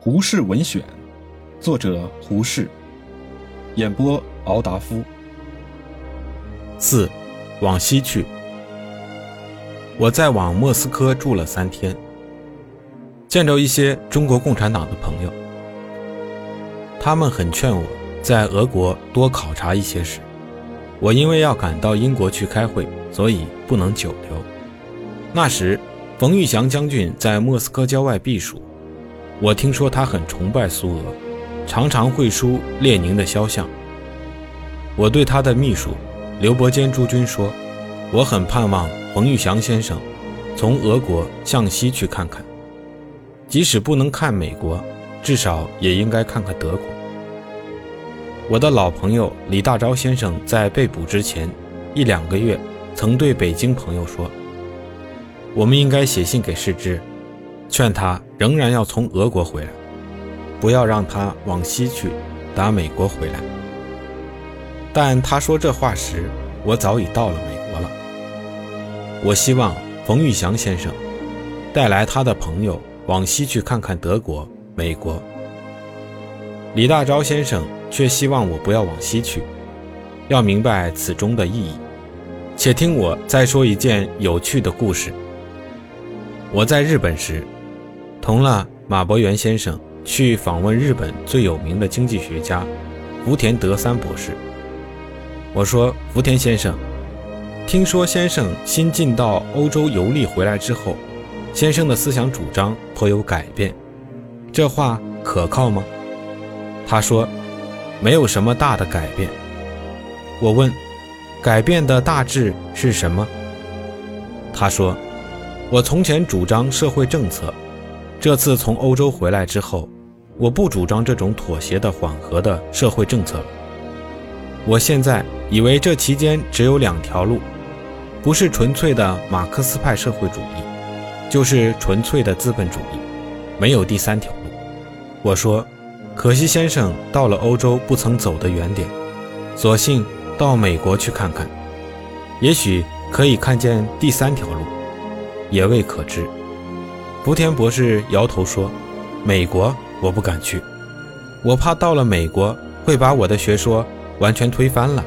胡适文选，作者胡适，演播敖达夫。四，往西去。我在往莫斯科住了三天，见着一些中国共产党的朋友，他们很劝我在俄国多考察一些事。我因为要赶到英国去开会，所以不能久留。那时，冯玉祥将军在莫斯科郊外避暑。我听说他很崇拜苏俄，常常会书列宁的肖像。我对他的秘书刘伯坚诸军说：“我很盼望冯玉祥先生从俄国向西去看看，即使不能看美国，至少也应该看看德国。”我的老朋友李大钊先生在被捕之前一两个月，曾对北京朋友说：“我们应该写信给世之。”劝他仍然要从俄国回来，不要让他往西去，打美国回来。但他说这话时，我早已到了美国了。我希望冯玉祥先生带来他的朋友往西去看看德国、美国。李大钊先生却希望我不要往西去，要明白此中的意义。且听我再说一件有趣的故事。我在日本时。同了马伯元先生去访问日本最有名的经济学家福田德三博士。我说：“福田先生，听说先生新近到欧洲游历回来之后，先生的思想主张颇有改变，这话可靠吗？”他说：“没有什么大的改变。”我问：“改变的大致是什么？”他说：“我从前主张社会政策。”这次从欧洲回来之后，我不主张这种妥协的缓和的社会政策了。我现在以为这期间只有两条路，不是纯粹的马克思派社会主义，就是纯粹的资本主义，没有第三条路。我说，可惜先生到了欧洲不曾走得远点，索性到美国去看看，也许可以看见第三条路，也未可知。福田博士摇头说：“美国我不敢去，我怕到了美国会把我的学说完全推翻了。”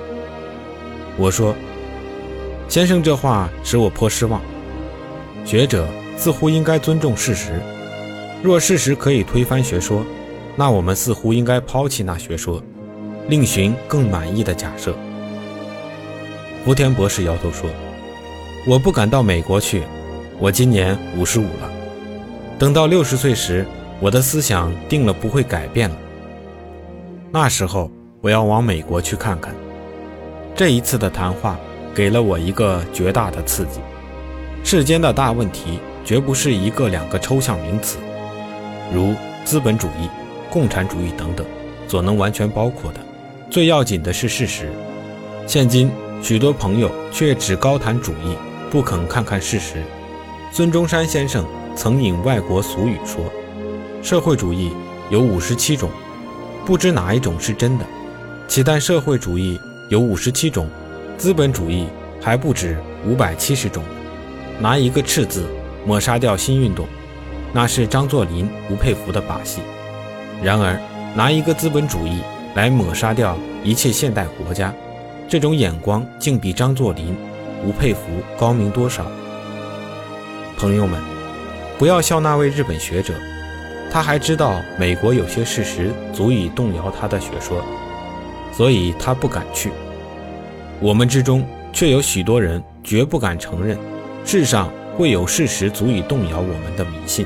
我说：“先生这话使我颇失望。学者似乎应该尊重事实，若事实可以推翻学说，那我们似乎应该抛弃那学说，另寻更满意的假设。”福田博士摇头说：“我不敢到美国去，我今年五十五了。”等到六十岁时，我的思想定了不会改变了。那时候我要往美国去看看。这一次的谈话给了我一个绝大的刺激。世间的大问题绝不是一个两个抽象名词，如资本主义、共产主义等等，所能完全包括的。最要紧的是事实。现今许多朋友却只高谈主义，不肯看看事实。孙中山先生。曾引外国俗语说：“社会主义有五十七种，不知哪一种是真的。岂但社会主义有五十七种，资本主义还不止五百七十种。拿一个‘赤’字抹杀掉新运动，那是张作霖、吴佩孚的把戏；然而拿一个资本主义来抹杀掉一切现代国家，这种眼光竟比张作霖、吴佩孚高明多少？朋友们。”不要笑那位日本学者，他还知道美国有些事实足以动摇他的学说，所以他不敢去。我们之中却有许多人绝不敢承认，世上会有事实足以动摇我们的迷信。